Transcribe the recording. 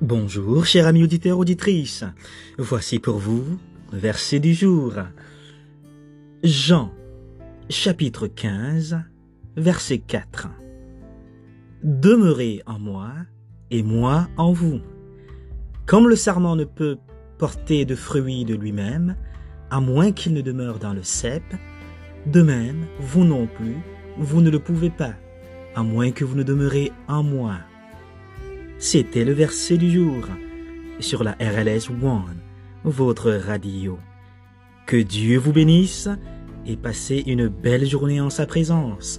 Bonjour, chers amis auditeurs, auditrices. Voici pour vous verset du jour. Jean, chapitre 15, verset 4. Demeurez en moi et moi en vous. Comme le sarment ne peut porter de fruits de lui-même, à moins qu'il ne demeure dans le cep, de même, vous non plus, vous ne le pouvez pas, à moins que vous ne demeurez en moi. C'était le verset du jour sur la RLS One, votre radio. Que Dieu vous bénisse et passez une belle journée en sa présence.